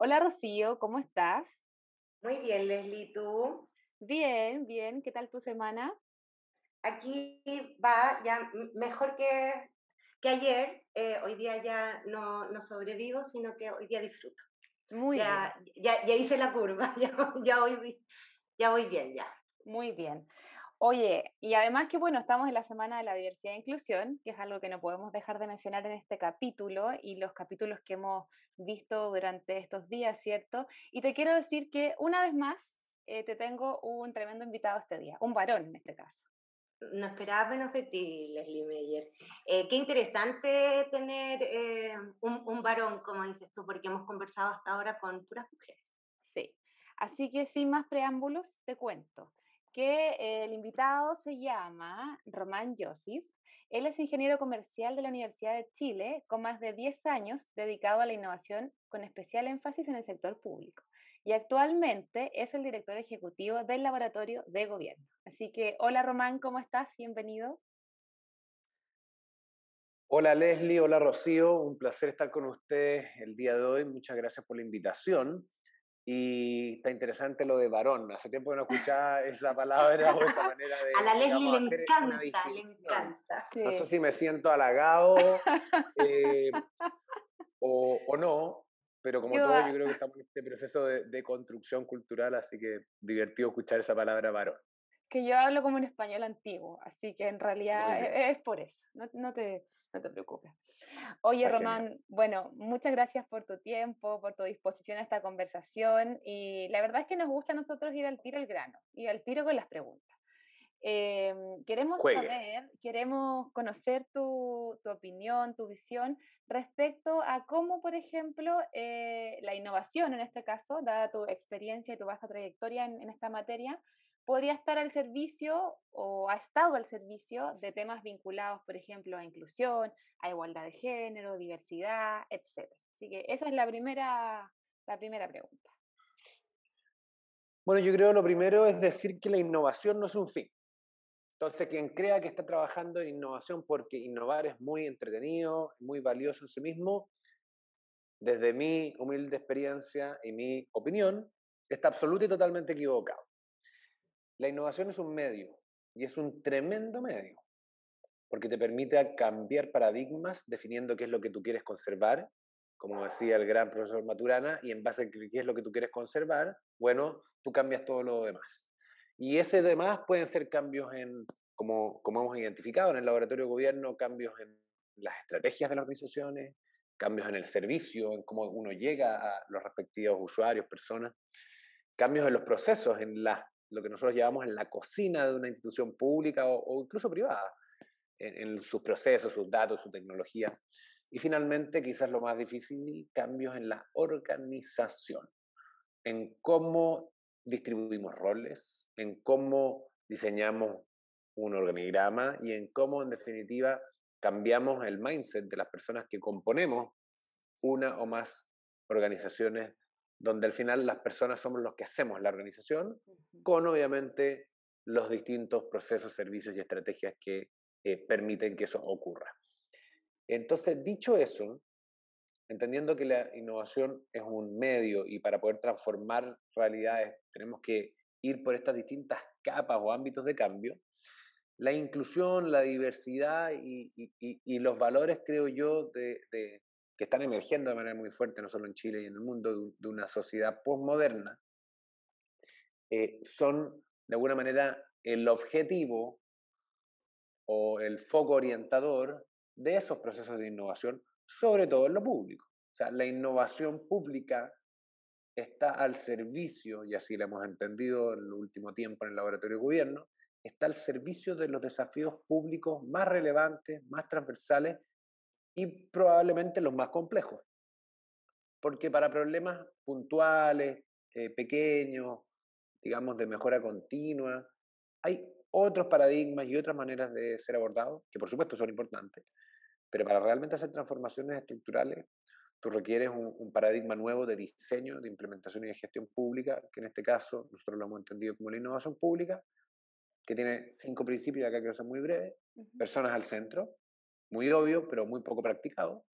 Hola Rocío, ¿cómo estás? Muy bien, Leslie, ¿tú? Bien, bien, ¿qué tal tu semana? Aquí va ya mejor que, que ayer. Eh, hoy día ya no, no, sobrevivo, sino que hoy día disfruto. Muy ya, bien. Ya, ya hice la curva, ya, ya, voy, ya voy bien, ya. Muy bien. Oye, y además que bueno, estamos en la Semana de la Diversidad e Inclusión, que es algo que no podemos dejar de mencionar en este capítulo y los capítulos que hemos visto durante estos días, ¿cierto? Y te quiero decir que una vez más eh, te tengo un tremendo invitado este día, un varón en este caso. No esperaba menos de ti, Leslie Meyer. Eh, qué interesante tener eh, un, un varón, como dices tú, porque hemos conversado hasta ahora con puras mujeres. Sí, así que sin más preámbulos, te cuento que el invitado se llama Román Josif. Él es ingeniero comercial de la Universidad de Chile, con más de 10 años dedicado a la innovación con especial énfasis en el sector público. Y actualmente es el director ejecutivo del Laboratorio de Gobierno. Así que, hola Román, ¿cómo estás? Bienvenido. Hola Leslie, hola Rocío, un placer estar con ustedes el día de hoy. Muchas gracias por la invitación. Y está interesante lo de varón. Hace tiempo que no escuchaba esa palabra o esa manera de. A la Leslie le encanta, le encanta. No sé si me siento halagado eh, o, o, no, pero como todo, yo creo que estamos en este proceso de, de, construcción cultural, así que divertido escuchar esa palabra varón. Que yo hablo como un español antiguo, así que en realidad es, es, por eso. No, no, te, no te preocupes. Oye, Román, bueno, muchas gracias por tu tiempo, por tu disposición a esta conversación y la verdad es que nos gusta a nosotros ir al tiro al grano y al tiro con las preguntas. Eh, queremos saber, queremos conocer tu, tu, opinión, tu visión respecto a cómo, por ejemplo, eh, la innovación en este caso, dada tu experiencia y tu vasta trayectoria en, en esta materia, podría estar al servicio o ha estado al servicio de temas vinculados, por ejemplo, a inclusión, a igualdad de género, diversidad, etc. Así que esa es la primera, la primera pregunta. Bueno, yo creo lo primero es decir que la innovación no es un fin. Entonces, quien crea que está trabajando en innovación porque innovar es muy entretenido, muy valioso en sí mismo, desde mi humilde experiencia y mi opinión, está absolutamente y totalmente equivocado. La innovación es un medio y es un tremendo medio, porque te permite cambiar paradigmas definiendo qué es lo que tú quieres conservar, como decía el gran profesor Maturana, y en base a qué es lo que tú quieres conservar, bueno, tú cambias todo lo demás. Y ese demás pueden ser cambios en, como, como hemos identificado en el laboratorio de gobierno, cambios en las estrategias de las organizaciones, cambios en el servicio, en cómo uno llega a los respectivos usuarios, personas, cambios en los procesos, en las lo que nosotros llevamos en la cocina de una institución pública o, incluso privada, en, en, sus procesos, sus datos, su tecnología. Y finalmente, quizás lo más difícil, cambios en la organización, en cómo distribuimos roles, en cómo diseñamos un organigrama y en cómo, en definitiva, cambiamos el mindset de las personas que componemos una o más organizaciones donde al final las personas somos los que hacemos la organización, con obviamente los distintos procesos, servicios y estrategias que eh, permiten que eso ocurra. Entonces, dicho eso, entendiendo que la innovación es un medio y para poder transformar realidades tenemos que ir por estas distintas capas o ámbitos de cambio, la inclusión, la diversidad y, y, y los valores, creo yo, de, de, que están emergiendo de manera muy fuerte, no solo en Chile y en el mundo, de una sociedad postmoderna, eh, son de alguna manera el objetivo o el foco orientador de esos procesos de innovación, sobre todo en lo público. O sea, la innovación pública está al servicio, y así lo hemos entendido en el último tiempo en el laboratorio de gobierno, está al servicio de los desafíos públicos más relevantes, más transversales y probablemente los más complejos. Porque para problemas puntuales, eh, pequeños, digamos, de mejora continua, hay otros paradigmas y otras maneras de ser abordados, que por supuesto son importantes, pero para realmente hacer transformaciones estructurales, tú requieres un, un, paradigma nuevo de diseño, de implementación y de gestión pública, que en este caso nosotros lo hemos entendido como la innovación pública, que tiene cinco principios, acá quiero ser muy breve, personas al centro, muy obvio, pero muy poco practicado.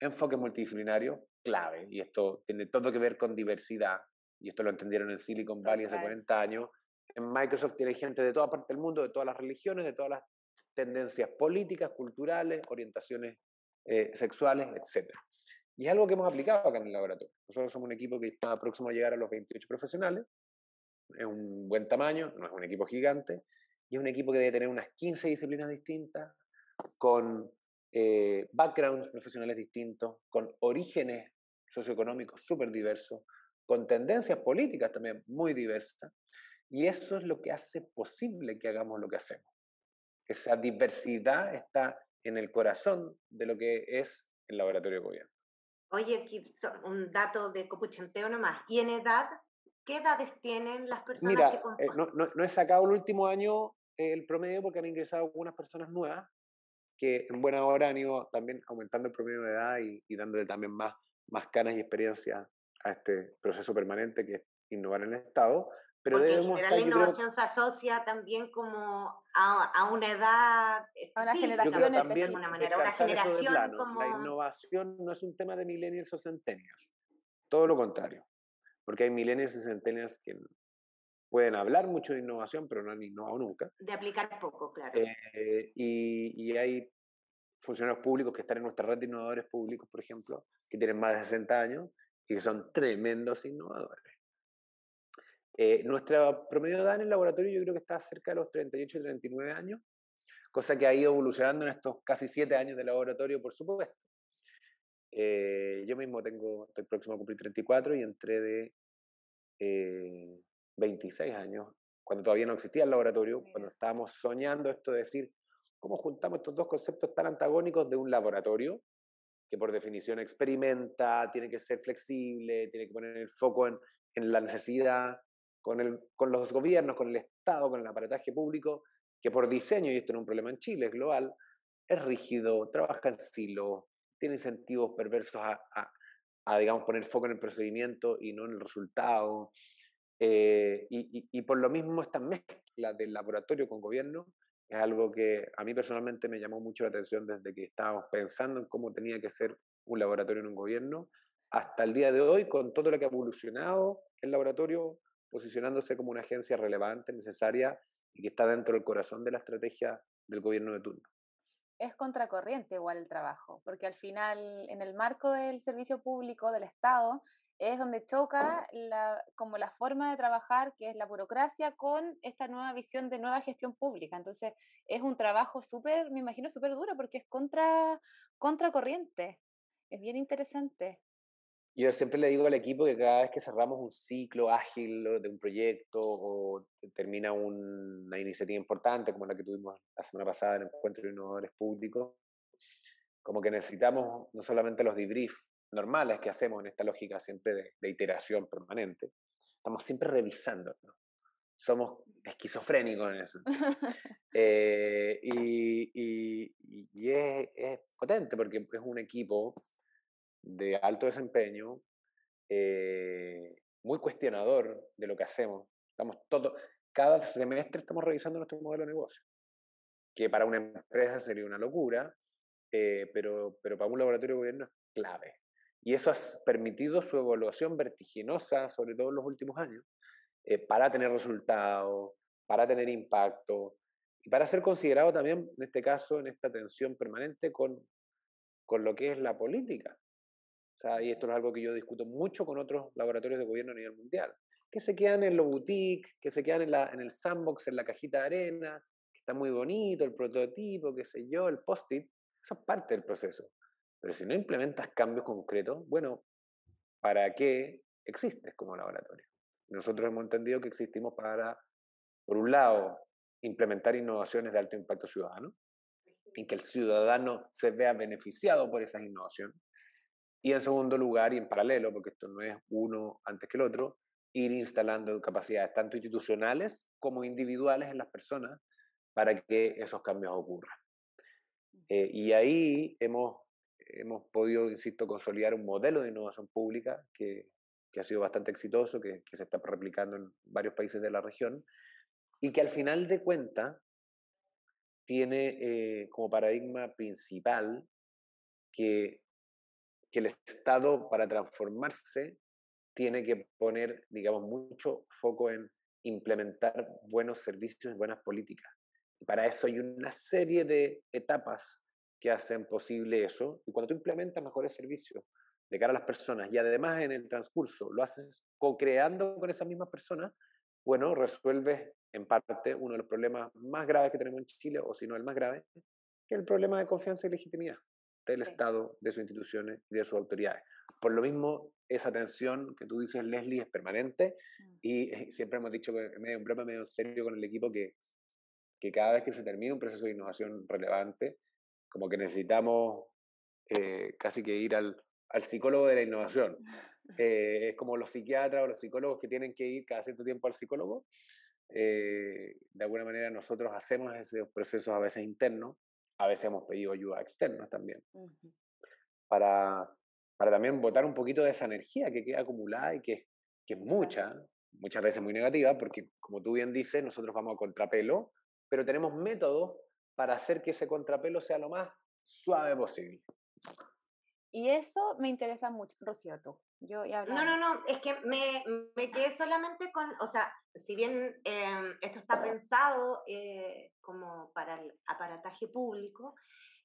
Enfoque multidisciplinario, clave, y esto tiene todo que ver con diversidad, y esto lo entendieron en Silicon Valley hace 40 años. En Microsoft tiene gente de toda parte del mundo, de todas las religiones, de todas las tendencias políticas, culturales, orientaciones eh, sexuales, etc. Y es algo que hemos aplicado acá en el laboratorio. Nosotros somos un equipo que está próximo a llegar a los 28 profesionales, es un buen tamaño, no es un equipo gigante, y es un equipo que debe tener unas 15 disciplinas distintas, con eh, backgrounds profesionales distintos, con orígenes socioeconómicos súper diversos, con tendencias políticas también muy diversas. Y eso es lo que hace posible que hagamos lo que hacemos. Esa diversidad está en el corazón de lo que es el laboratorio de gobierno. Oye, un dato de copuchanteo nomás. ¿Y en edad? ¿Qué edades tienen las personas Mira, que eh, no, no, he sacado el último año el promedio porque han ingresado algunas personas nuevas que en buena hora han ido también aumentando el promedio de edad y, y dándole también más, más canas y experiencia a este proceso permanente que es innovar en el Estado. Pero Porque en general la innovación se asocia también como a, a una edad, a una generación, de una manera, una generación como... La innovación no es un tema de millennials o centennials, todo lo contrario, porque hay millennials y centennials que pueden hablar mucho de innovación, pero no han innovado nunca. De aplicar poco, claro. Eh, y, y, hay funcionarios públicos que están en nuestra red de innovadores públicos, por ejemplo, que tienen más de 60 años y que son tremendos innovadores. Eh, nuestra promedio de edad en el laboratorio yo creo que está cerca de los 38 y 39 años, cosa que ha ido evolucionando en estos casi 7 años de laboratorio, por supuesto. Eh, yo mismo tengo, estoy próximo a cumplir 34 y entré de eh, 26 años, cuando todavía no existía el laboratorio, cuando estábamos soñando esto de decir, ¿cómo juntamos estos dos conceptos tan antagónicos de un laboratorio? que por definición experimenta, tiene que ser flexible, tiene que poner el foco en, en la necesidad, con, el, con los gobiernos, con el Estado, con el aparataje público, que por diseño, y esto no es un problema en Chile, es global, es rígido, trabaja en silo, tiene incentivos perversos a, a, digamos, poner foco en el procedimiento y no en el resultado. Eh, y, y, por lo mismo esta mezcla del laboratorio con gobierno es algo que a mí personalmente me llamó mucho la atención desde que estábamos pensando en cómo tenía que ser un laboratorio en un gobierno, hasta el día de hoy, con todo lo que ha evolucionado el laboratorio posicionándose como una agencia relevante, necesaria y que está dentro del corazón de la estrategia del gobierno de turno. Es contracorriente igual el trabajo, porque al final, en el marco del servicio público del Estado, es donde choca la, como la forma de trabajar, que es la burocracia, con esta nueva visión de nueva gestión pública. Entonces, es un trabajo súper, me imagino, súper duro, porque es contra, contracorriente. Es bien interesante. Yo siempre le digo al equipo que cada vez que cerramos un ciclo ágil de un proyecto o termina una iniciativa importante como la que tuvimos la semana pasada en el Encuentro de Innovadores Públicos, como que necesitamos no solamente los debriefs normales que hacemos en esta lógica siempre de, iteración permanente, estamos siempre revisando. Somos esquizofrénicos en eso. Eh, y, y, y es, es, potente porque es un equipo de alto desempeño, eh, muy cuestionador de lo que hacemos. Estamos todo, cada semestre estamos revisando nuestro modelo de negocio, que para una empresa sería una locura, eh, pero, pero para un laboratorio de gobierno es clave. Y eso ha permitido su evaluación vertiginosa, sobre todo en los últimos años, eh, para tener resultados, para tener impacto y para ser considerado también, en este caso, en esta tensión permanente con, con lo que es la política y esto es algo que yo discuto mucho con otros laboratorios de gobierno a nivel mundial, que se quedan en lo boutique, que se quedan en, la, en el sandbox, en la cajita de arena, que está muy bonito el prototipo, qué sé yo, el post-it, eso es parte del proceso. Pero si no implementas cambios concretos, bueno, ¿para qué existes como laboratorio? Nosotros hemos entendido que existimos para, por un lado, implementar innovaciones de alto impacto ciudadano, y que el ciudadano se vea beneficiado por esas innovaciones, y en segundo lugar, y en paralelo, porque esto no es uno antes que el otro, ir instalando capacidades tanto institucionales como individuales en las personas para que esos cambios ocurran. Eh, y ahí hemos, hemos podido, insisto, consolidar un modelo de innovación pública que, que ha sido bastante exitoso, que, que, se está replicando en varios países de la región, y que al final de cuentas tiene eh, como paradigma principal que que el Estado para transformarse tiene que poner, digamos, mucho foco en implementar buenos servicios y buenas políticas. Para eso hay una serie de etapas que hacen posible eso. Y cuando tú implementas mejores servicios de cara a las personas y además en el transcurso lo haces co-creando con esas mismas personas, bueno, resuelves en parte uno de los problemas más graves que tenemos en Chile, o si no el más grave, que es el problema de confianza y legitimidad del Estado, de sus instituciones y de sus autoridades. Por lo mismo, esa tensión que tú dices, Leslie, es permanente mm. y eh, siempre hemos dicho, medio en broma, medio en serio con el equipo, que, que cada vez que se termina un proceso de innovación relevante, como que necesitamos eh, casi que ir al, al, psicólogo de la innovación. Eh, es como los psiquiatras o los psicólogos que tienen que ir cada cierto tiempo al psicólogo. de alguna manera nosotros hacemos esos procesos a veces internos, a veces hemos pedido ayuda externa también, para para también botar un poquito de esa energía que queda acumulada y que, que es mucha, muchas veces muy negativa, porque como tú bien dices, nosotros vamos a contrapelo, pero tenemos métodos para hacer que ese contrapelo sea lo más suave posible. Y eso me interesa mucho, Rocío, tú. Yo ya no, no, no, es que me, me, quedé solamente con, o sea, si bien em, esto está pensado eh, como para el aparataje público,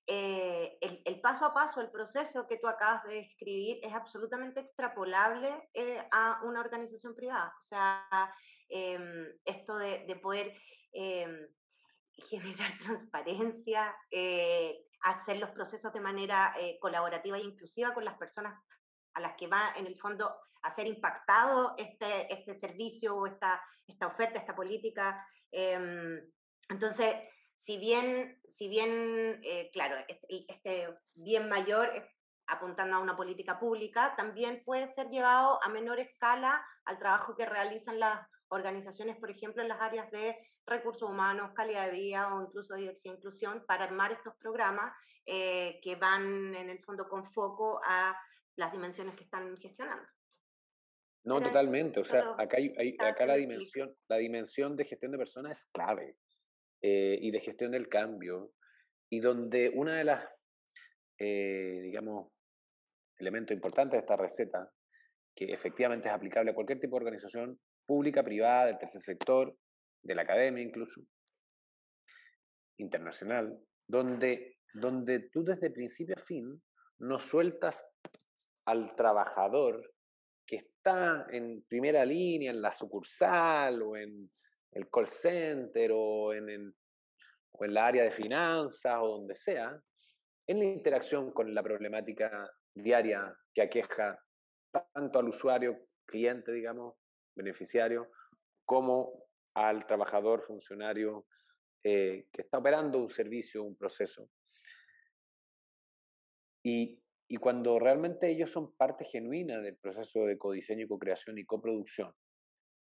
eh, el, paso a paso, el proceso que tú acabas de describir es absolutamente extrapolable eh, a una organización privada. O sea, em, esto de, poder em, generar transparencia, eh, hacer los procesos de manera colaborativa e inclusiva con las personas a las que va en el fondo a ser impactado este, este servicio o esta, esta oferta, esta política. Em, entonces, si bien si bien, eh, claro, este, este, bien mayor apuntando a una política pública, también puede ser llevado a menor escala al trabajo que realizan las organizaciones, por ejemplo, en las áreas de recursos humanos, calidad de vida o incluso diversidad e inclusión, para armar estos programas eh, que van en el fondo con foco a las dimensiones que están gestionando. No, totalmente. o sea, acá, hay, acá la dimensión, la dimensión de gestión de personas es clave. Eh, y de gestión del cambio, y donde una de las, eh, digamos, elementos importantes de esta receta, que efectivamente es aplicable a cualquier tipo de organización pública, privada, del tercer sector, de la academia incluso, internacional, donde, donde tú desde principio a fin no sueltas al trabajador que está en primera línea, en la sucursal o en el call center o en, el, o en la área de finanzas o donde sea, en la interacción con la problemática diaria que aqueja tanto al usuario, cliente, digamos, beneficiario, como al trabajador, funcionario eh, que está operando un servicio, un proceso. Y, y cuando realmente ellos son parte genuina del proceso de codiseño y co-creación y coproducción,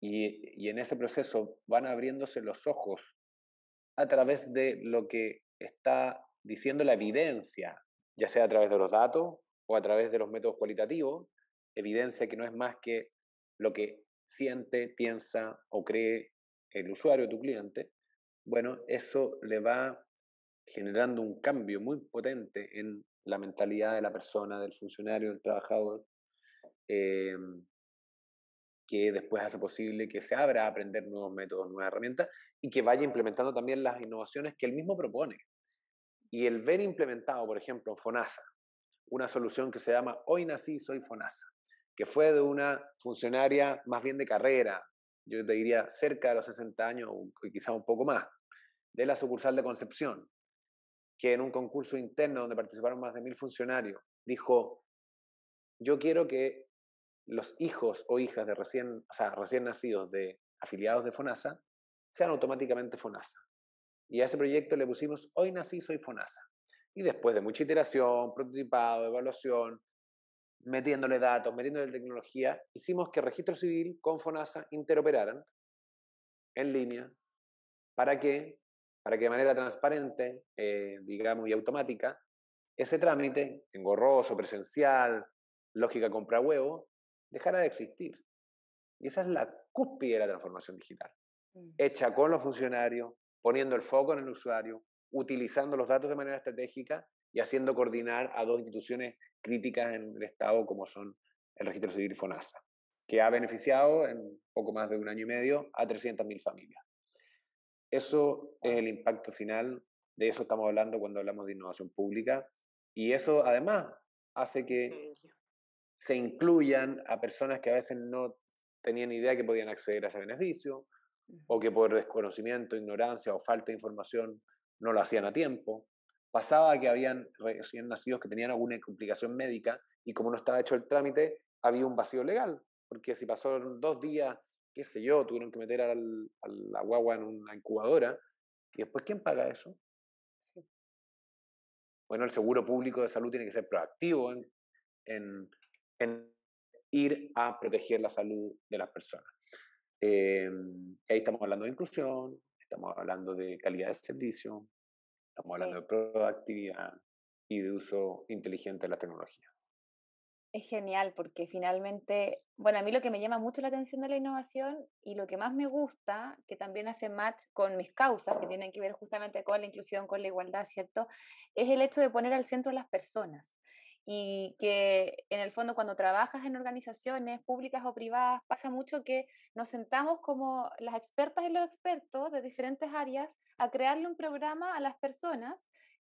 y, en ese proceso van abriéndose los ojos a través de lo que está diciendo la evidencia, ya sea a través de los datos o a través de los métodos cualitativos, evidencia que no es más que lo que siente, piensa o cree el usuario, tu cliente, bueno, eso le va generando un cambio muy potente en la mentalidad de la persona, del funcionario, del trabajador, eh, que después hace posible que se abra a aprender nuevos métodos, nuevas herramientas y que vaya implementando también las innovaciones que él mismo propone. Y el ver implementado, por ejemplo, FONASA, una solución que se llama Hoy nací, soy FONASA, que fue de una funcionaria más bien de carrera, yo te diría cerca de los 60 años o quizá un poco más, de la sucursal de Concepción, que en un concurso interno donde participaron más de mil funcionarios, dijo, yo quiero que los hijos o hijas de recién, o sea, recién nacidos de afiliados de FONASA sean automáticamente FONASA. Y a ese proyecto le pusimos Hoy nací, soy FONASA. Y después de mucha iteración, prototipado, evaluación, metiéndole datos, metiéndole tecnología, hicimos que Registro Civil con FONASA interoperaran en línea. ¿Para qué? Para que de manera transparente, eh, digamos, y automática, ese trámite, engorroso, presencial, lógica compra huevo, dejara de existir. Y esa es la cúspide de la transformación digital, mm. hecha con los funcionarios, poniendo el foco en el usuario, utilizando los datos de manera estratégica y haciendo coordinar a dos instituciones críticas en el Estado como son el registro civil y FONASA, que ha beneficiado en poco más de un año y medio a 300.000 familias. Eso es el impacto final, de eso estamos hablando cuando hablamos de innovación pública, y eso además hace que se incluyan a personas que a veces no tenían idea que podían acceder a ese beneficio, o que por desconocimiento, ignorancia o falta de información no lo hacían a tiempo. Pasaba que habían recién nacidos que tenían alguna complicación médica y como no estaba hecho el trámite, había un vacío legal, porque si pasaron dos días, qué sé yo, tuvieron que meter al, a la guagua en una incubadora, y después, ¿quién paga eso? Bueno, el seguro público de salud tiene que ser proactivo en, en, en ir a proteger la salud de las personas. Eh, ahí estamos hablando de inclusión, estamos hablando de calidad de servicio, estamos hablando de proactividad y de uso inteligente de la tecnología. Es genial porque finalmente, bueno, a mí lo que me llama mucho la atención de la innovación y lo que más me gusta, que también hace match con mis causas, que tienen que ver justamente con la inclusión, con la igualdad, ¿cierto? Es el hecho de poner al centro a las personas y que en el fondo cuando trabajas en organizaciones públicas o privadas pasa mucho que nos sentamos como las expertas y los expertos de diferentes áreas a crearle un programa a las personas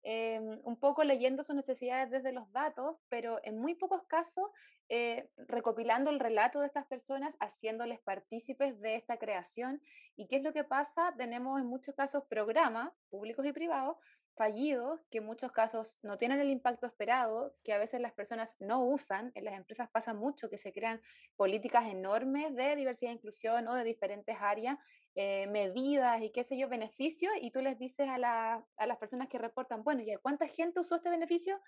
Em, un poco leyendo sus necesidades desde los datos, pero en muy pocos casos eh, recopilando el relato de estas personas, haciéndoles partícipes de esta creación. ¿Y qué es lo que pasa? Tenemos en muchos casos programas públicos y privados fallidos, que en muchos casos no tienen el impacto esperado, que a veces las personas no usan. En las empresas pasa mucho que se crean políticas enormes de diversidad e inclusión o de diferentes áreas eh, medidas y qué sé yo, beneficios, y tú les dices a, la, a las personas que reportan, bueno, ¿y cuánta gente usó este beneficio?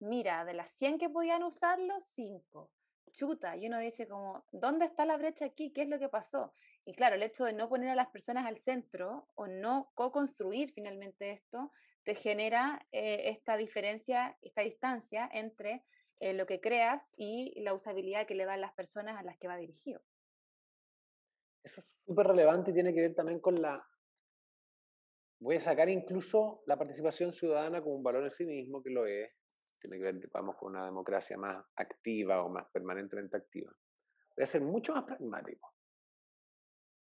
Mira, de las 100 que podían usarlo, 5. Chuta, y uno dice como, ¿dónde está la brecha aquí? ¿Qué es lo que pasó? Y claro, el hecho de no poner a las personas al centro o no co-construir finalmente esto, te genera eh, esta diferencia, esta distancia entre eh, lo que creas y la usabilidad que le dan las personas a las que va dirigido. Eso es súper relevante y tiene que ver también con la... Voy a sacar incluso la participación ciudadana como un valor en sí mismo, que lo es. Tiene que ver, vamos, con una democracia más activa o más permanentemente activa. Voy a ser mucho más pragmático.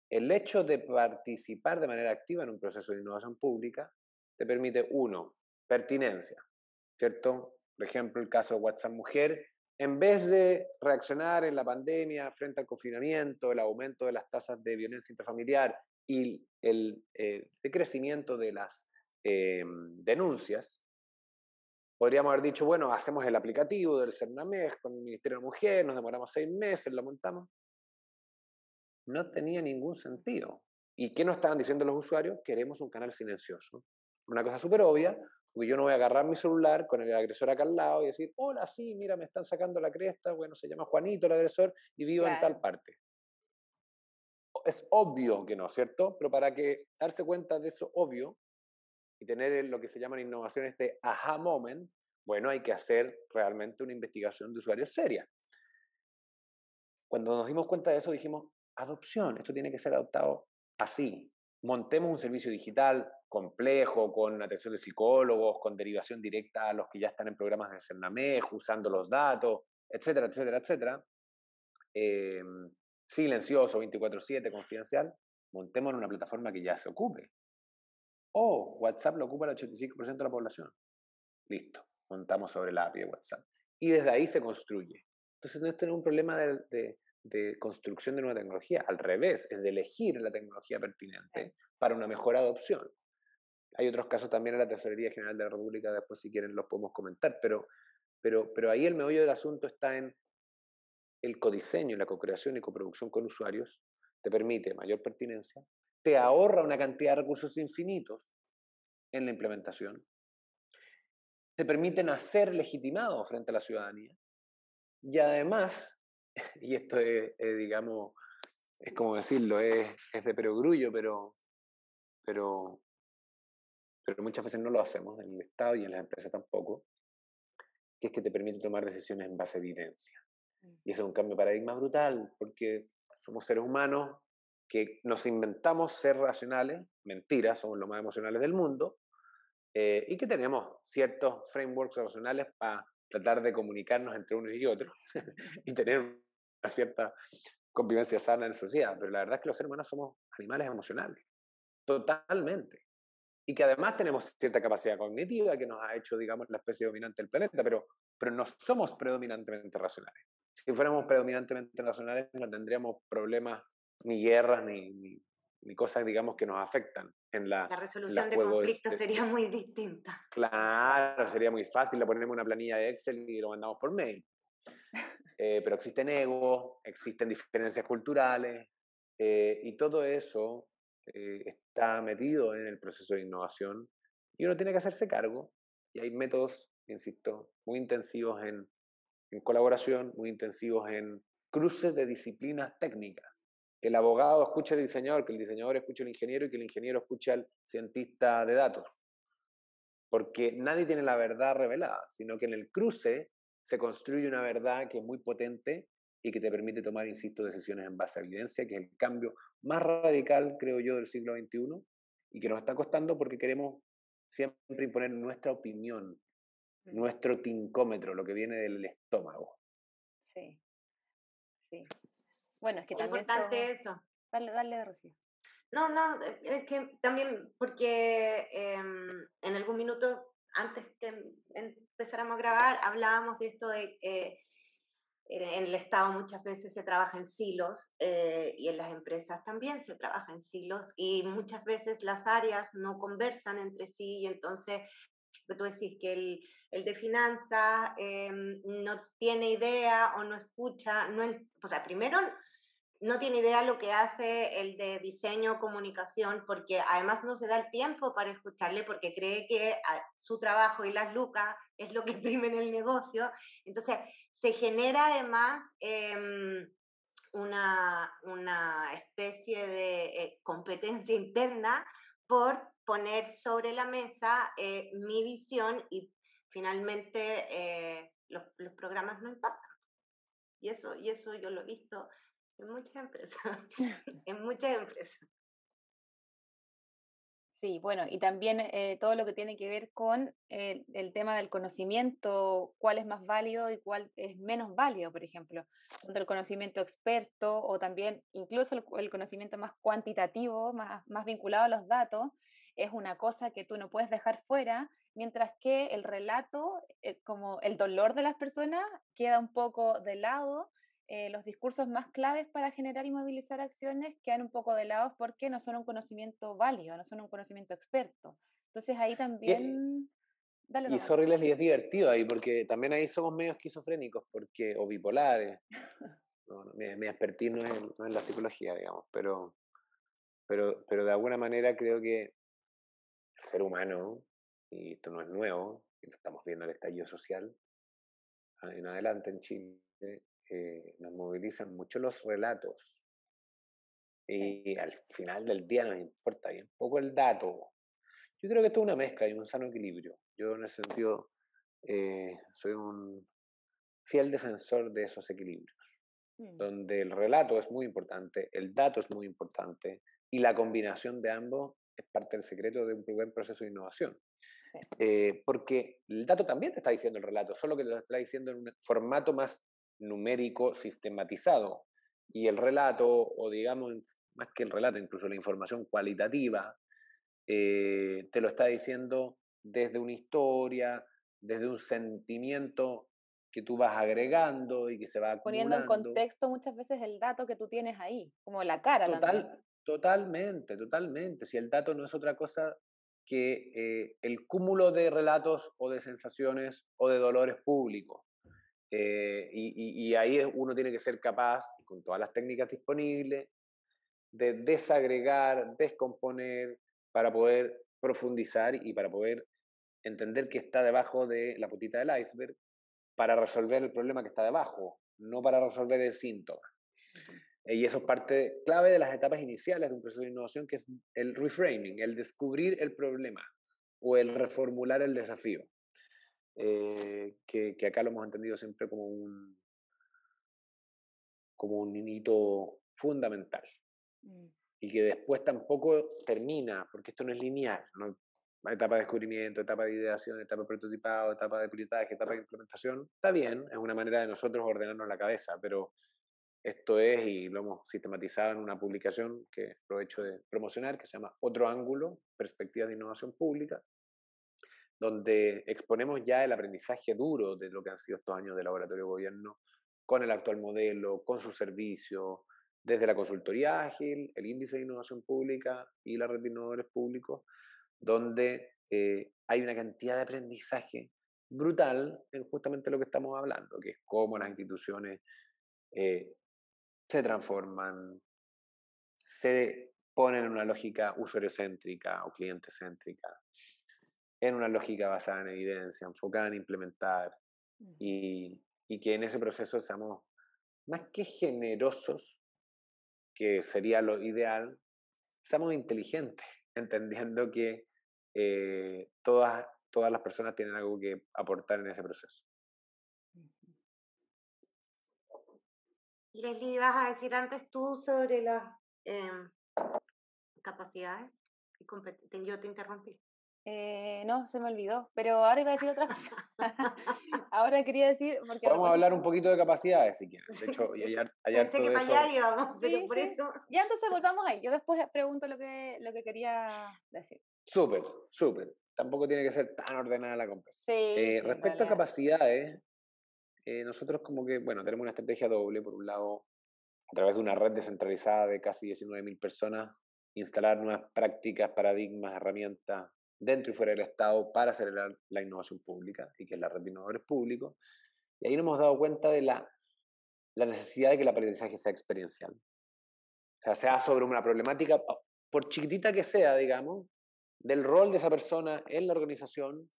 El hecho de participar de manera activa en un proceso de innovación pública te permite, uno, pertinencia, ¿cierto? Por ejemplo, el caso de WhatsApp Mujer en vez de reaccionar en la pandemia frente al confinamiento, el aumento de las tasas de violencia intrafamiliar y el eh, decrecimiento de las eh, denuncias, podríamos haber dicho, bueno, hacemos el aplicativo del CERNAMES con el Ministerio de la Mujer, nos demoramos seis meses, lo montamos. No tenía ningún sentido. ¿Y qué nos estaban diciendo los usuarios? Queremos un canal silencioso. Una cosa súper obvia, porque yo no voy a agarrar mi celular con el agresor acá al lado y decir, hola, sí, mira, me están sacando la cresta, bueno, se llama Juanito el agresor y vivo en tal parte. Es obvio que no, ¿cierto? Pero para que darse cuenta de eso obvio y tener lo que se llama en innovación este aha moment, bueno, hay que hacer realmente una investigación de usuarios seria. Cuando nos dimos cuenta de eso dijimos, adopción, esto tiene que ser adoptado así. Montemos un servicio digital, complejo, con atención de psicólogos, con derivación directa a los que ya están en programas de CERNAMEJ, usando los datos, etcétera, etcétera, etcétera. Eh, silencioso, 24/7, confidencial, montemos en una plataforma que ya se ocupe. O WhatsApp lo ocupa el 85% de la población. Listo, montamos sobre la API de WhatsApp. Y desde ahí se construye. Entonces no es tener un problema de construcción de nueva tecnología, al revés, es de elegir la tecnología pertinente para una mejor adopción. Hay otros casos también en la Tesorería General de la República, después si quieren los podemos comentar, pero, pero, pero ahí el meollo del asunto está en el codiseño, la co-creación y coproducción con usuarios, te permite mayor pertinencia, te ahorra una cantidad de recursos infinitos en la implementación, te permite nacer legitimado frente a la ciudadanía y además, y esto es, digamos, es como decirlo, es, es de perogrullo, pero, pero pero muchas veces no lo hacemos en el Estado y en las empresas tampoco, que es que te permite tomar decisiones en base a evidencia. Mm. Y eso es un cambio de paradigma brutal, porque somos seres humanos que nos inventamos ser racionales, mentiras, somos los más emocionales del mundo, eh, y que tenemos ciertos frameworks racionales para tratar de comunicarnos entre unos y otros y tener cierta convivencia sana en sociedad. Pero la verdad es que los seres humanos somos animales emocionales, totalmente. Y que además tenemos cierta capacidad cognitiva que nos ha hecho, digamos, la especie dominante del planeta, pero, pero no somos predominantemente racionales. Si fuéramos predominantemente racionales, no tendríamos problemas, ni guerras, ni, ni, cosas, digamos, que nos afectan en la... La resolución de conflictos sería muy distinta. Claro, sería muy fácil, le ponemos una planilla de Excel y lo mandamos por mail. Eh, pero existen egos, existen diferencias culturales, eh, y todo eso eh, está metido en el proceso de innovación y uno tiene que hacerse cargo. Y hay métodos, insisto, muy intensivos en, en colaboración, muy intensivos en cruces de disciplinas técnicas. Que el abogado escuche al diseñador, que el diseñador escuche al ingeniero y que el ingeniero escuche al cientista de datos. Porque nadie tiene la verdad revelada, sino que en el cruce se construye una verdad que es muy potente y que te permite tomar, insisto, decisiones en base a evidencia, que es el cambio más radical, creo yo, del siglo XXI y que nos está costando porque queremos siempre imponer nuestra opinión, mm. nuestro tincómetro, lo que viene del estómago. Sí, sí. Bueno, es que también... importante eso. Dale, dale, Rocío. No, no, es que también porque em, en algún minuto antes que empezáramos a grabar hablábamos de esto de eh, en el Estado muchas veces se trabaja en silos eh, y en las empresas también se trabaja en silos y muchas veces las áreas no conversan entre sí y entonces tú decís que el, el de finanzas em, no tiene idea o no escucha, no, o sea, primero no tiene idea lo que hace el de diseño, comunicación, porque además no se da el tiempo para escucharle porque cree que ah, su trabajo y las lucas es lo que imprime en el negocio. Entonces, se genera además em, una, una, especie de eh, competencia interna por poner sobre la mesa eh, mi visión y finalmente eh, los, los, programas no impactan. Y eso, y eso yo lo he visto en muchas empresas, en muchas empresas. Sí, bueno, y también eh, todo lo que tiene que ver con el, tema del conocimiento, cuál es más válido y cuál es menos válido, por ejemplo, tanto el conocimiento experto o también incluso el, conocimiento más cuantitativo, más, más vinculado a los datos, es una cosa que tú no puedes dejar fuera, mientras que el relato, eh, como el dolor de las personas, queda un poco de lado eh, los discursos más claves para generar y movilizar acciones quedan un poco de lado porque no son un conocimiento válido, no son un conocimiento experto. Entonces ahí también... Dale, y sorry Leslie, es divertido ahí, porque también ahí somos medio esquizofrénicos porque, o bipolares. mi, mi expertise no es, no es, la psicología, digamos, pero, pero, pero de alguna manera creo que el ser humano, y esto no es nuevo, lo estamos viendo el estallido social, en adelante en Chile, eh, nos movilizan mucho los relatos. Y al final del día nos importa bien poco el dato. Yo creo que esto es una mezcla y un sano equilibrio. Yo en ese sentido eh, soy un fiel defensor de esos equilibrios, mm. donde el relato es muy importante, el dato es muy importante y la combinación de ambos es parte del secreto de un buen proceso de innovación. Eh, porque el dato también te está diciendo el relato, solo que te lo está diciendo en un formato más numérico sistematizado. Y el relato, o digamos, más que el relato, incluso la información cualitativa, eh, te lo está diciendo desde una historia, desde un sentimiento que tú vas agregando y que se va acumulando. Poniendo en contexto muchas veces el dato que tú tienes ahí, como la cara. Total, totalmente, totalmente. Si el dato no es otra cosa que eh, el cúmulo de relatos o de sensaciones o de dolores públicos. Eh, y, ahí uno tiene que ser capaz, con todas las técnicas disponibles, de desagregar, descomponer, para poder profundizar y para poder entender que está debajo de la putita del iceberg, para resolver el problema que está debajo, no para resolver el síntoma. Y eso es parte clave de las etapas iniciales de un proceso de innovación, que es el reframing, el descubrir el problema o el reformular el desafío. Eh, que, acá lo hemos entendido siempre como un, como un hito fundamental. Mm. Y que después tampoco termina, porque esto no es lineal. etapa de descubrimiento, etapa de ideación, etapa de prototipado, etapa de pilotaje, etapa de implementación, está bien, es una manera de nosotros ordenarnos la cabeza, pero esto es, y lo hemos sistematizado en una publicación que aprovecho de promocionar, que se llama Otro Ángulo, Perspectivas de Innovación Pública, donde exponemos ya el aprendizaje duro de lo que han sido estos años de laboratorio de gobierno con el actual modelo, con sus servicios, desde la consultoría ágil, el índice de innovación pública y la red de innovadores públicos, donde eh, hay una cantidad de aprendizaje brutal en justamente lo que estamos hablando, que es cómo las instituciones eh, se transforman, se ponen en una lógica usuario-céntrica o cliente-céntrica, en una lógica basada en evidencia, enfocada en implementar y, y que en ese proceso seamos más que generosos, que sería lo ideal, seamos inteligentes, entendiendo que eh, todas, todas las personas tienen algo que aportar en ese proceso. Leslie, ¿vas a decir antes tú sobre las em, capacidades? Yo te interrumpí. Eh, no, se me olvidó, pero ahora iba a decir otra cosa. ahora quería decir... Porque Podemos hablar un poquito de capacidades si quieres. De hecho, y allá, allá Pensé que para allá íbamos, pero por eso... Ya entonces volvamos ahí. Yo después pregunto lo que, lo que quería decir. Súper, súper. Tampoco tiene que ser tan ordenada la conversación. Eh, respecto a capacidades, eh, nosotros como que, bueno, tenemos una estrategia doble. Por un lado, a través de una red descentralizada de casi 19.000 personas, instalar nuevas prácticas, paradigmas, herramientas dentro y fuera del Estado para acelerar la innovación pública, y que es la red de innovadores públicos. Y ahí nos hemos dado cuenta de la, la necesidad de que el aprendizaje sea experiencial. O sea, sea sobre una problemática, por chiquitita que sea, digamos, del rol de esa persona en la organización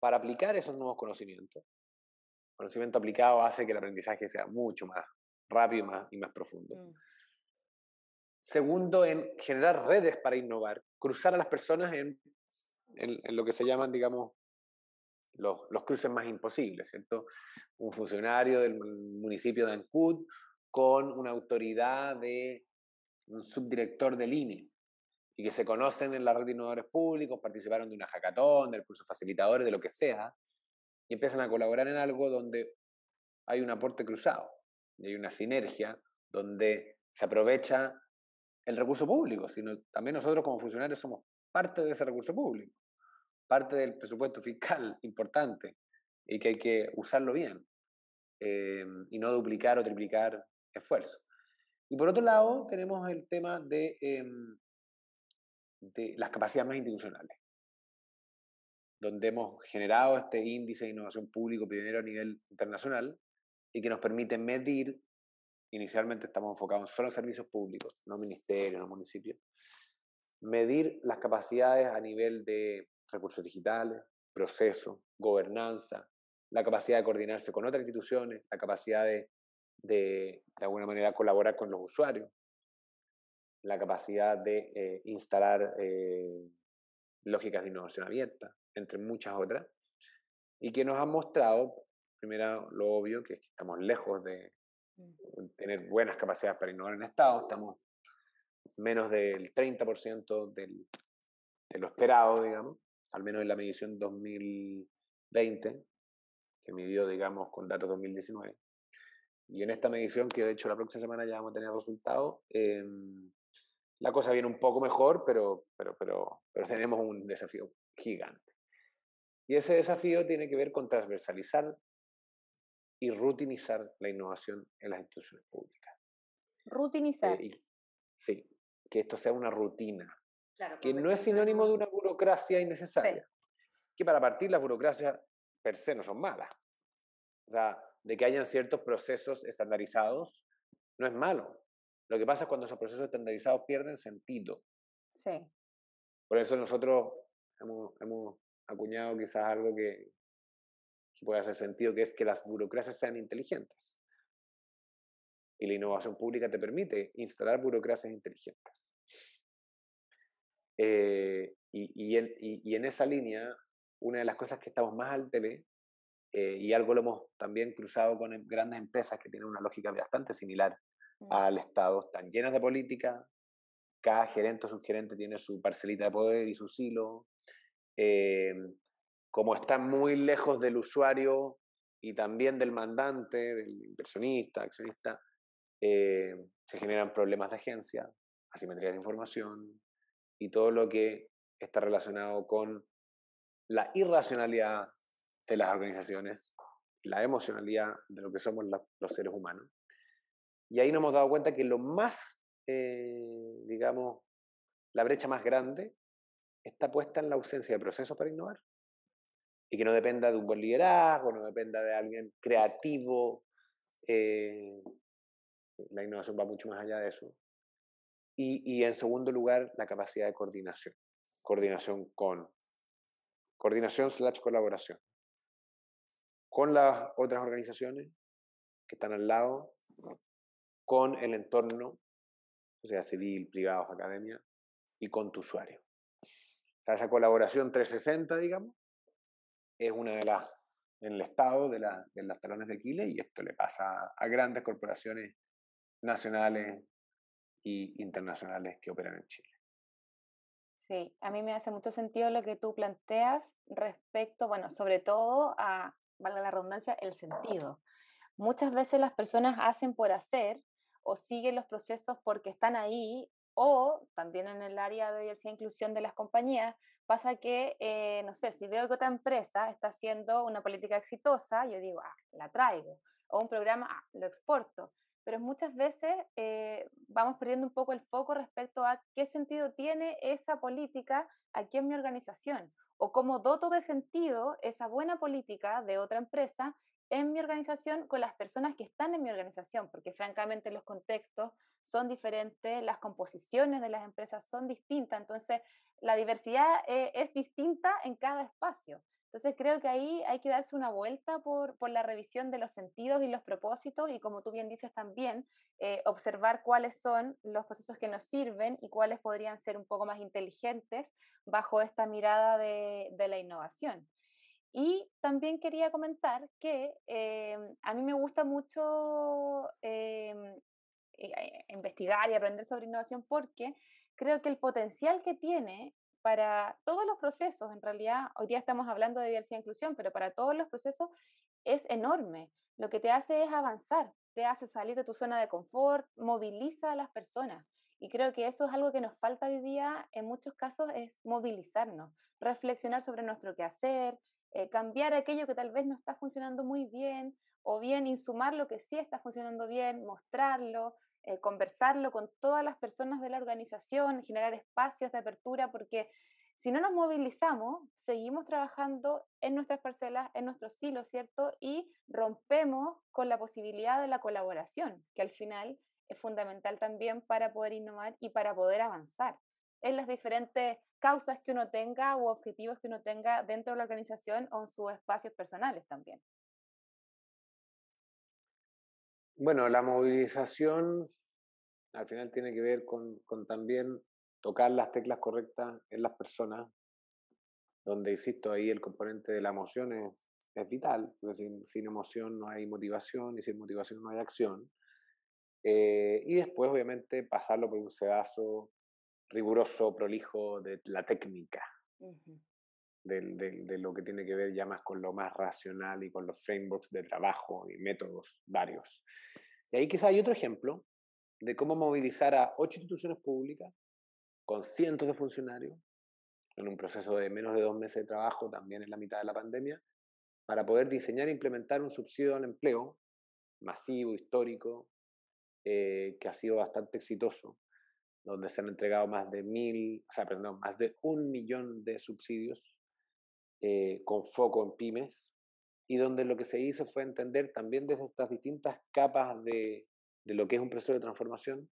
para aplicar esos nuevos conocimientos. El conocimiento aplicado hace que el aprendizaje sea mucho más rápido más, y más profundo. Mm. Segundo, en generar redes para innovar, cruzar a las personas en en, lo que se llaman, digamos, los, los, cruces más imposibles, ¿cierto? Un funcionario del municipio de Ancud con una autoridad de un subdirector del INE y que se conocen en la red de innovadores públicos, participaron de una hackathon, del curso facilitadores, de lo que sea, y empiezan a colaborar en algo donde hay un aporte cruzado y hay una sinergia donde se aprovecha el recurso público, sino también nosotros como funcionarios somos parte de ese recurso público parte del presupuesto fiscal importante y que hay que usarlo bien eh, y no duplicar o triplicar esfuerzos. Y por otro lado, tenemos el tema de, em, de las capacidades más institucionales, donde hemos generado este índice de innovación público pionero a nivel internacional y que nos permite medir, inicialmente estamos enfocados solo en servicios públicos, no ministerios, no municipios, medir las capacidades a nivel de recursos digitales, procesos, gobernanza, la capacidad de coordinarse con otras instituciones, la capacidad de, de, de alguna manera, colaborar con los usuarios, la capacidad de eh, instalar eh, lógicas de innovación abierta, entre muchas otras, y que nos han mostrado, primero, lo obvio, que, es que estamos lejos de tener buenas capacidades para innovar en Estado, estamos menos del 30% del, de lo esperado, digamos, al menos en la medición 2020, que midió, digamos, con datos 2019. Y en esta medición, que de hecho la próxima semana ya vamos a tener resultados, em, la cosa viene un poco mejor, pero, pero, pero, pero tenemos un desafío gigante. Y ese desafío tiene que ver con transversalizar y rutinizar la innovación en las instituciones públicas. Rutinizar. Eh, sí, que esto sea una rutina, que no es sinónimo de una burocracia innecesaria. Que para partir las burocracias per se no son malas. O sea, de que hayan ciertos procesos estandarizados no es malo. Lo que pasa es cuando esos procesos estandarizados pierden sentido. Sí. Por eso nosotros hemos, hemos acuñado quizás algo que, que puede hacer sentido, que es que las burocracias sean inteligentes. Y la innovación pública te permite instalar burocracias inteligentes. Eh, y, y, en, esa línea, una de las cosas que estamos más al TV, eh, y algo lo hemos también cruzado con em, grandes empresas que tienen una lógica bastante similar mm. al Estado, están llenas de política, cada gerente o subgerente tiene su parcelita de poder y su silo, eh, como están muy lejos del usuario y también del mandante, del inversionista, accionista, eh, se generan problemas de agencia, asimetría de información y todo lo que está relacionado con la irracionalidad de las organizaciones, la emocionalidad de lo que somos los seres humanos. Y ahí nos hemos dado cuenta que lo más, eh, digamos, la brecha más grande está puesta en la ausencia de procesos para innovar. Y que no dependa de un buen liderazgo, no dependa de alguien creativo. Eh, la innovación va mucho más allá de eso. Y, y en segundo lugar, la capacidad de coordinación. Coordinación con coordinación slash colaboración con las otras organizaciones que están al lado, con el entorno, o sea, civil, privados, academia, y con tu usuario. O sea, esa colaboración 360, digamos, es una de las, en el estado de, la, de las talones de Aquiles, y esto le pasa a grandes corporaciones nacionales e internacionales que operan en Chile. Sí, a mí me hace mucho sentido lo que tú planteas respecto, bueno, sobre todo a, valga la redundancia, el sentido. Muchas veces las personas hacen por hacer o siguen los procesos porque están ahí o también en el área de diversidad e inclusión de las compañías, pasa que, eh, no sé, si veo que otra empresa está haciendo una política exitosa, yo digo, ah, la traigo. O un programa, ah, lo exporto pero muchas veces eh, vamos perdiendo un poco el foco respecto a qué sentido tiene esa política aquí en mi organización o cómo doto de sentido esa buena política de otra empresa en mi organización con las personas que están en mi organización, porque francamente los contextos son diferentes, las composiciones de las empresas son distintas, entonces la diversidad eh, es distinta en cada espacio. Entonces creo que ahí hay que darse una vuelta por, por, la revisión de los sentidos y los propósitos y como tú bien dices también, eh, observar cuáles son los procesos que nos sirven y cuáles podrían ser un poco más inteligentes bajo esta mirada de, de la innovación. Y también quería comentar que eh, a mí me gusta mucho eh, investigar y aprender sobre innovación porque creo que el potencial que tiene para todos los procesos, en realidad, hoy día estamos hablando de diversidad e inclusión, pero para todos los procesos es enorme. Lo que te hace es avanzar, te hace salir de tu zona de confort, moviliza a las personas. Y creo que eso es algo que nos falta hoy día, en muchos casos, es movilizarnos, reflexionar sobre nuestro quehacer, eh, cambiar aquello que tal vez no está funcionando muy bien, o bien insumar lo que sí está funcionando bien, mostrarlo, eh, conversarlo con todas las personas de la organización, generar espacios de apertura, porque si no nos movilizamos, seguimos trabajando en nuestras parcelas, en nuestros silos, ¿cierto? Y rompemos con la posibilidad de la colaboración, que al final es fundamental también para poder innovar y para poder avanzar en las diferentes causas que uno tenga o objetivos que uno tenga dentro de la organización o en sus espacios personales también. Bueno, la movilización al final tiene que ver con, también tocar las teclas correctas en las personas, donde, insisto, ahí el componente de la emoción es, vital, porque sin, emoción no hay motivación y sin motivación no hay acción. Eh, y después, obviamente, pasarlo por un sedazo riguroso, prolijo de la técnica, de, lo que tiene que ver ya más con lo más racional y con los frameworks de trabajo y métodos varios. Y ahí quizá hay otro ejemplo de cómo movilizar a ocho instituciones públicas con cientos de funcionarios en un proceso de menos de dos meses de trabajo, también en la mitad de la pandemia, para poder diseñar e implementar un subsidio al empleo masivo, histórico, eh, que ha sido bastante exitoso, donde se han entregado más de mil, o sea, perdón, más de un millón de subsidios eh, con foco en pymes, y donde lo que se hizo fue entender también desde estas distintas capas de, de lo que es un proceso de transformación,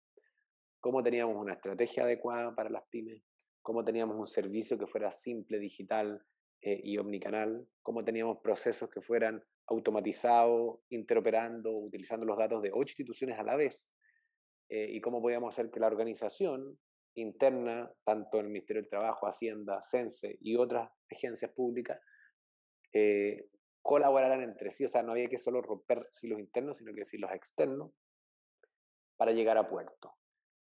cómo teníamos una estrategia adecuada para las pymes, cómo teníamos un servicio que fuera simple, digital eh, y omnicanal, cómo teníamos procesos que fueran automatizados, interoperando, utilizando los datos de ocho instituciones a la vez, eh, y cómo podíamos hacer que la organización interna, tanto el Ministerio del Trabajo, Hacienda, CENSE y otras agencias públicas, eh, colaboraran entre sí, o sea, no había que solo romper silos internos, sino que los externos, para llegar a puerto.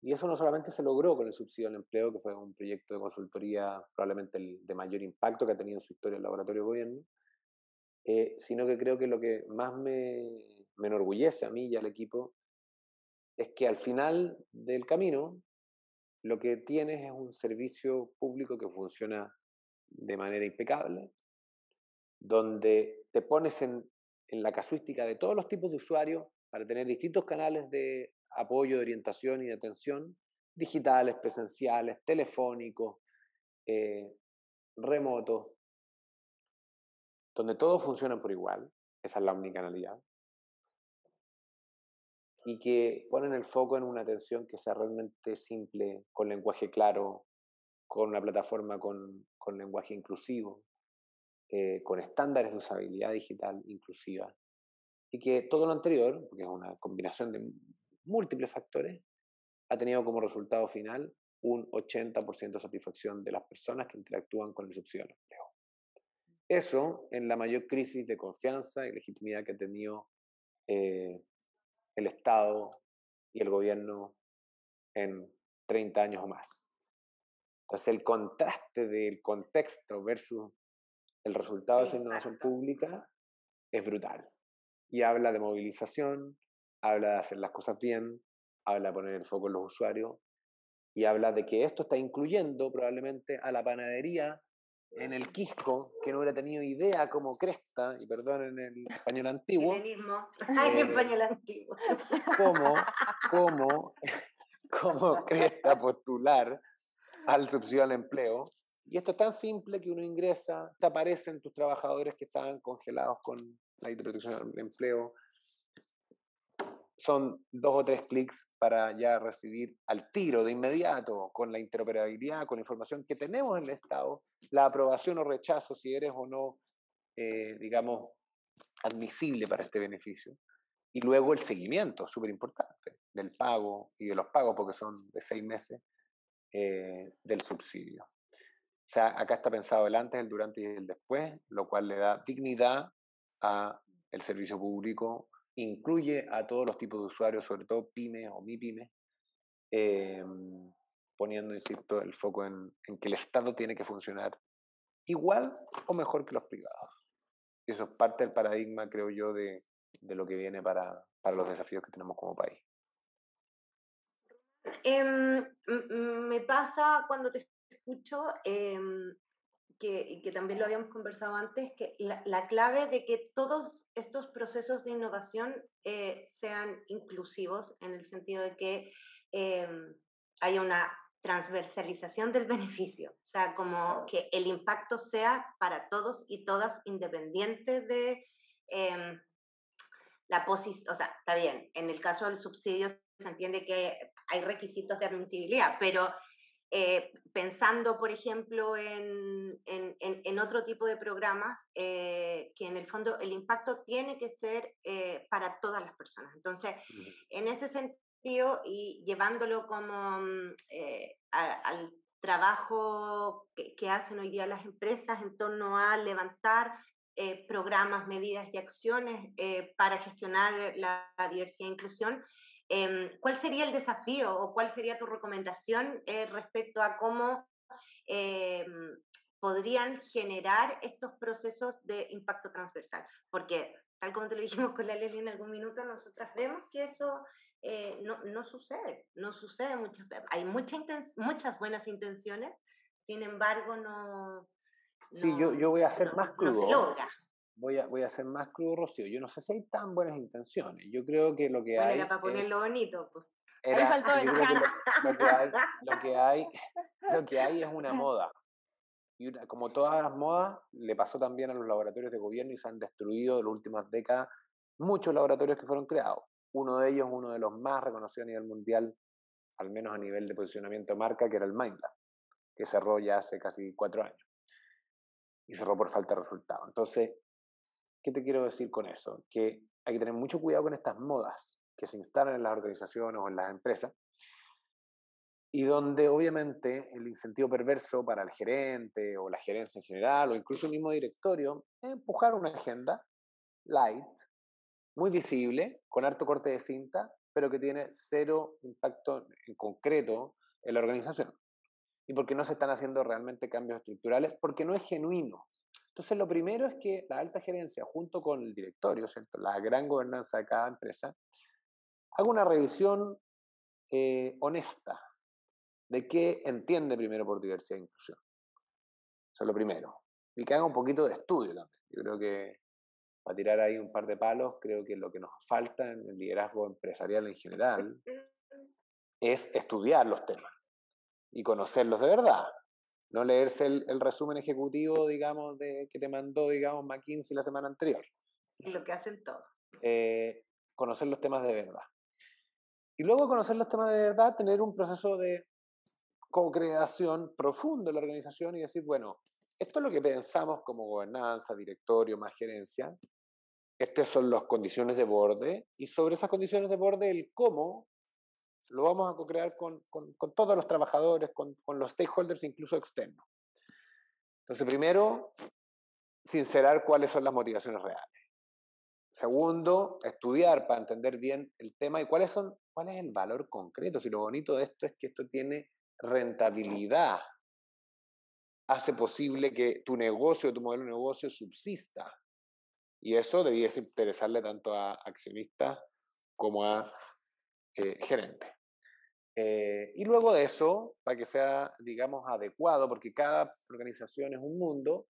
Y eso no solamente se logró con el subsidio al empleo, que fue un proyecto de consultoría probablemente el de mayor impacto que ha tenido en su historia el laboratorio de gobierno, eh, sino que creo que lo que más me, me enorgullece a mí y al equipo es que al final del camino lo que tienes es un servicio público que funciona de manera impecable, donde te pones en, en la casuística de todos los tipos de usuarios para tener distintos canales de apoyo, de orientación y de atención, digitales, presenciales, telefónicos, eh, remotos, donde todos funcionan por igual, esa es la omnicanalidad, y que ponen el foco en una atención que sea realmente simple, con lenguaje claro, con una plataforma con, lenguaje inclusivo, eh, con estándares de usabilidad digital inclusiva, y que todo lo anterior, porque es una combinación de múltiples factores, ha tenido como resultado final un 80% de satisfacción de las personas que interactúan con el subsidio al empleo. Eso en la mayor crisis de confianza y legitimidad que ha tenido eh, el Estado y el gobierno en 30 años o más. Entonces el contraste del contexto versus el resultado de esa innovación pública es brutal. Y habla de movilización, habla de hacer las cosas bien, habla de poner el foco en los usuarios y habla de que esto está incluyendo probablemente a la panadería en el Quisco, que no hubiera tenido idea como cresta, y perdón en el español antiguo. en eh, español antiguo. Cómo, cómo, cómo cresta postular al subsidio al empleo. Y esto es tan simple que uno ingresa, te aparecen tus trabajadores que estaban congelados con la protección al empleo, son dos o tres clics para ya recibir al tiro, de inmediato, con la interoperabilidad, con la información que tenemos en el Estado, la aprobación o rechazo, si eres o no, eh, digamos, admisible para este beneficio. Y luego el seguimiento, súper importante, del pago y de los pagos, porque son de seis meses, eh, del subsidio. O sea, acá está pensado el antes, el durante y el después, lo cual le da dignidad a el servicio público incluye a todos los tipos de usuarios, sobre todo pymes o mi pymes, em, poniendo, insisto, el foco en, que el Estado tiene que funcionar igual o mejor que los privados. Eso es parte del paradigma, creo yo, de, lo que viene para, los desafíos que tenemos como país. Em, me pasa cuando te escucho em, que, que, también lo habíamos conversado antes, que la, clave de que todos estos procesos de innovación eh, sean inclusivos en el sentido de que eh, haya una transversalización del beneficio, o sea, como que el impacto sea para todos y todas independiente de eh, la posición, o sea, está bien, en el caso del subsidio se entiende que hay requisitos de admisibilidad, pero eh, pensando, por ejemplo, en, en, otro tipo de programas, eh, que en el fondo el impacto tiene que ser eh, para todas las personas. Entonces, en ese sentido, y llevándolo como mm, al trabajo que, que, hacen hoy día las empresas en torno a levantar programas, medidas y acciones para gestionar la diversidad e inclusión, Em, ¿Cuál sería el desafío o cuál sería tu recomendación eh, respecto a cómo em, podrían generar estos procesos de impacto transversal? Porque, tal como te lo dijimos con la Leslie en algún minuto, nosotras vemos que eso eh, no, no, sucede, no sucede muchas veces. Hay mucha muchas buenas intenciones, sin embargo, no... sí, yo, yo voy a ser más crudo. No se logra voy a, voy a ser más crudo, Rocío. Yo no sé si hay tan buenas intenciones. Yo creo que lo que bueno, hay. Era para ponerlo bonito, pues. Era, lo, que hay, lo, que hay, es una moda. Y como todas las modas, le pasó también a los laboratorios de gobierno y se han destruido en las últimas décadas muchos laboratorios que fueron creados. Uno de ellos, uno de los más reconocidos a nivel mundial, al menos a nivel de posicionamiento de marca, que era el MindLab, que cerró ya hace casi cuatro años. Y cerró por falta de resultados. Entonces, ¿Qué te quiero decir con eso? Que hay que tener mucho cuidado con estas modas que se instalan en las organizaciones o en las empresas y donde obviamente el incentivo perverso para el gerente o la gerencia en general o incluso el mismo directorio es empujar una agenda light, muy visible, con harto corte de cinta, pero que tiene cero impacto en concreto en la organización. Y porque no se están haciendo realmente cambios estructurales, porque no es genuino. Entonces, lo primero es que la alta gerencia, junto con el directorio, ¿cierto? la gran gobernanza de cada empresa, haga una revisión eh, honesta de qué entiende primero por diversidad e inclusión. Eso es lo primero. Y que haga un poquito de estudio también. Yo creo que para tirar ahí un par de palos, creo que lo que nos falta en el liderazgo empresarial en general es estudiar los temas y conocerlos de verdad. No leerse el, resumen ejecutivo, digamos, de, que te mandó, digamos, McKinsey la semana anterior. Lo que hacen todos. Eh, conocer los temas de verdad. Y luego conocer los temas de verdad, tener un proceso de co-creación profundo en la organización y decir, bueno, esto es lo que pensamos como gobernanza, directorio, más gerencia. Estas son las condiciones de borde y sobre esas condiciones de borde el cómo lo vamos a co-crear con, con, todos los trabajadores, con, con los stakeholders, incluso externos. Entonces, primero, sincerar cuáles son las motivaciones reales. Segundo, estudiar para entender bien el tema y cuáles son, cuál es el valor concreto. Si lo bonito de esto es que esto tiene rentabilidad hace posible que tu negocio, tu modelo de negocio subsista. Y eso debiese interesarle tanto a accionistas como a eh, gerentes. Eh, y luego de eso, para que sea, digamos, adecuado, porque cada organización es un mundo,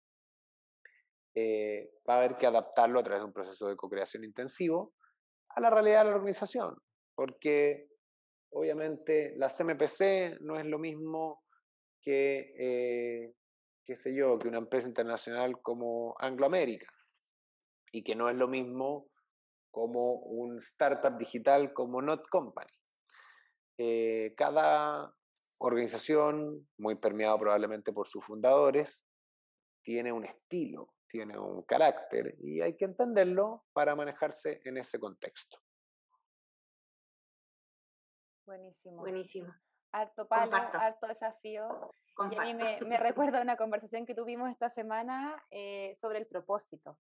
eh, va a haber que adaptarlo a través de un proceso de co-creación intensivo a la realidad de la organización, porque obviamente la CMPC no es lo mismo que qué sé yo, que una empresa internacional como Anglo American y que no es lo mismo como un startup digital como Not Company. Eh, cada organización, muy permeado probablemente por sus fundadores, tiene un estilo, tiene un carácter y hay que entenderlo para manejarse en ese contexto. Buenísimo. Buenísimo. Harto palo, harto desafío. Y a mí me, me, recuerda una conversación que tuvimos esta semana eh, sobre el propósito,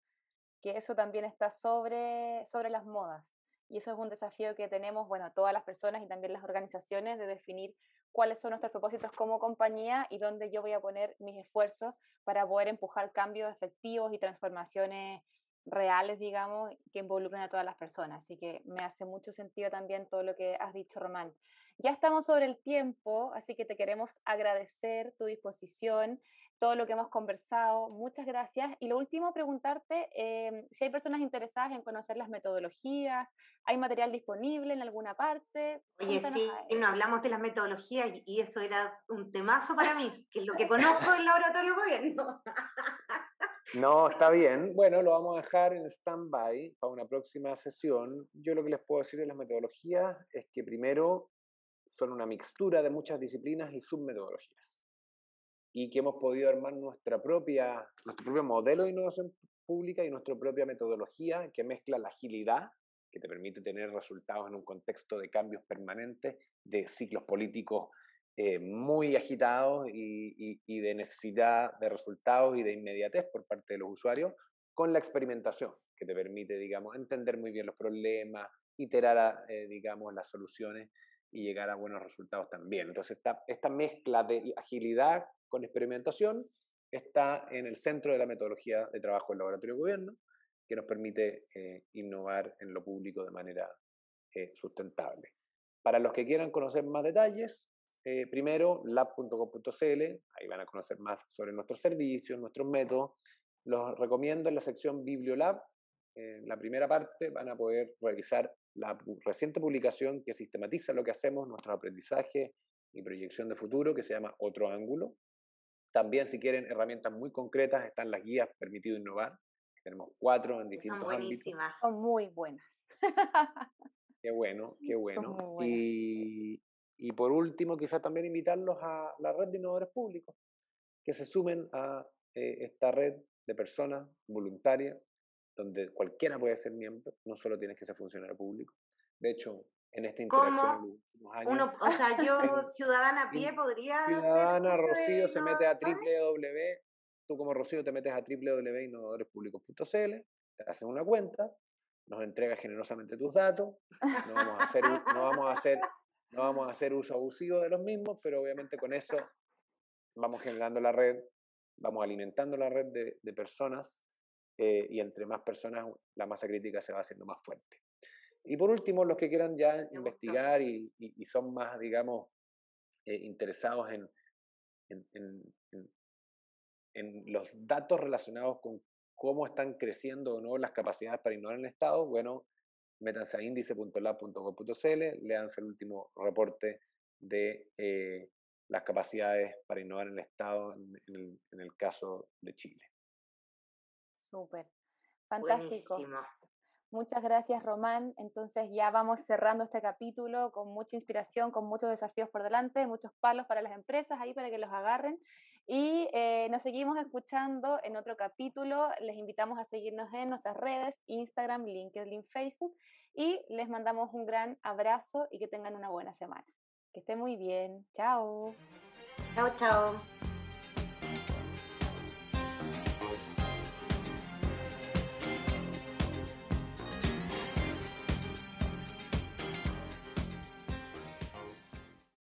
que eso también está sobre, sobre las modas. Y eso es un desafío que tenemos, bueno, todas las personas y también las organizaciones de definir cuáles son nuestros propósitos como compañía y dónde yo voy a poner mis esfuerzos para poder empujar cambios efectivos y transformaciones reales, digamos, que involucren a todas las personas. Así que me hace mucho sentido también todo lo que has dicho, Román. Ya estamos sobre el tiempo, así que te queremos agradecer tu disposición, todo lo que hemos conversado. Muchas gracias. Y lo último, preguntarte em, si hay personas interesadas en conocer las metodologías, ¿hay material disponible en alguna parte? Oye, sí, no hablamos de las metodologías y eso era un temazo para mí, que es lo que conozco del laboratorio gobierno. No, está bien. Bueno, lo vamos a dejar en stand-by para una próxima sesión. Yo lo que les puedo decir de las metodologías es que primero son una mixtura de muchas disciplinas y submetodologías. Y que hemos podido armar nuestra propia, nuestro propio modelo de innovación pública y nuestra propia metodología que mezcla la agilidad, que te permite tener resultados en un contexto de cambios permanentes, de ciclos políticos eh, muy agitados y, y, de necesidad de resultados y de inmediatez por parte de los usuarios, con la experimentación, que te permite, digamos, entender muy bien los problemas, iterar, eh, digamos, las soluciones y llegar a buenos resultados también. Entonces, esta, esta mezcla de agilidad con experimentación está en el centro de la metodología de trabajo del laboratorio de gobierno, que nos permite eh, innovar en lo público de manera eh, sustentable. Para los que quieran conocer más detalles, eh, primero lab.com.cl, ahí van a conocer más sobre nuestros servicios, nuestros métodos. Los recomiendo en la sección Bibliolab. En la primera parte van a poder revisar la reciente publicación que sistematiza lo que hacemos, nuestro aprendizaje y proyección de futuro, que se llama Otro Ángulo. También, si quieren herramientas muy concretas, están las guías Permitido Innovar. Tenemos cuatro en distintos Son ámbitos. Son muy buenas. Qué bueno, qué bueno. Y, y, por último, quizás también invitarlos a la red de innovadores públicos, que se sumen a eh, esta red de personas voluntarias donde cualquiera puede ser miembro, no solo tienes que ser funcionario público. De hecho, en esta interacción años, Uno, o sea, yo, ciudadana a pie, podría. Ciudadana Rocío se mete a www. Tú, como Rocío, te metes a www.innovadorespublicos.cl, te hacen una cuenta nos entregas generosamente tus datos, no vamos a hacer, no vamos a hacer, no vamos a hacer uso abusivo de los mismos, pero obviamente con eso vamos generando la red, vamos alimentando la red de, personas eh, y entre más personas la masa crítica se va haciendo más fuerte. Y por último, los que quieran ya investigar y, son más, digamos, eh, interesados en, en, los datos relacionados con cómo están creciendo o no las capacidades para innovar en el Estado, bueno, métanse a índice.lab.gov.cl, leanse el último reporte de eh, las capacidades para innovar en el Estado en, el, caso de Chile. Súper, fantástico. Muchas gracias, Román. Entonces ya vamos cerrando este capítulo con mucha inspiración, con muchos desafíos por delante, muchos palos para las empresas ahí para que los agarren. Y eh, nos seguimos escuchando en otro capítulo. Les invitamos a seguirnos en nuestras redes, Instagram, LinkedIn, Facebook. Y les mandamos un gran abrazo y que tengan una buena semana. Que estén muy bien. Chao. Chao, chao.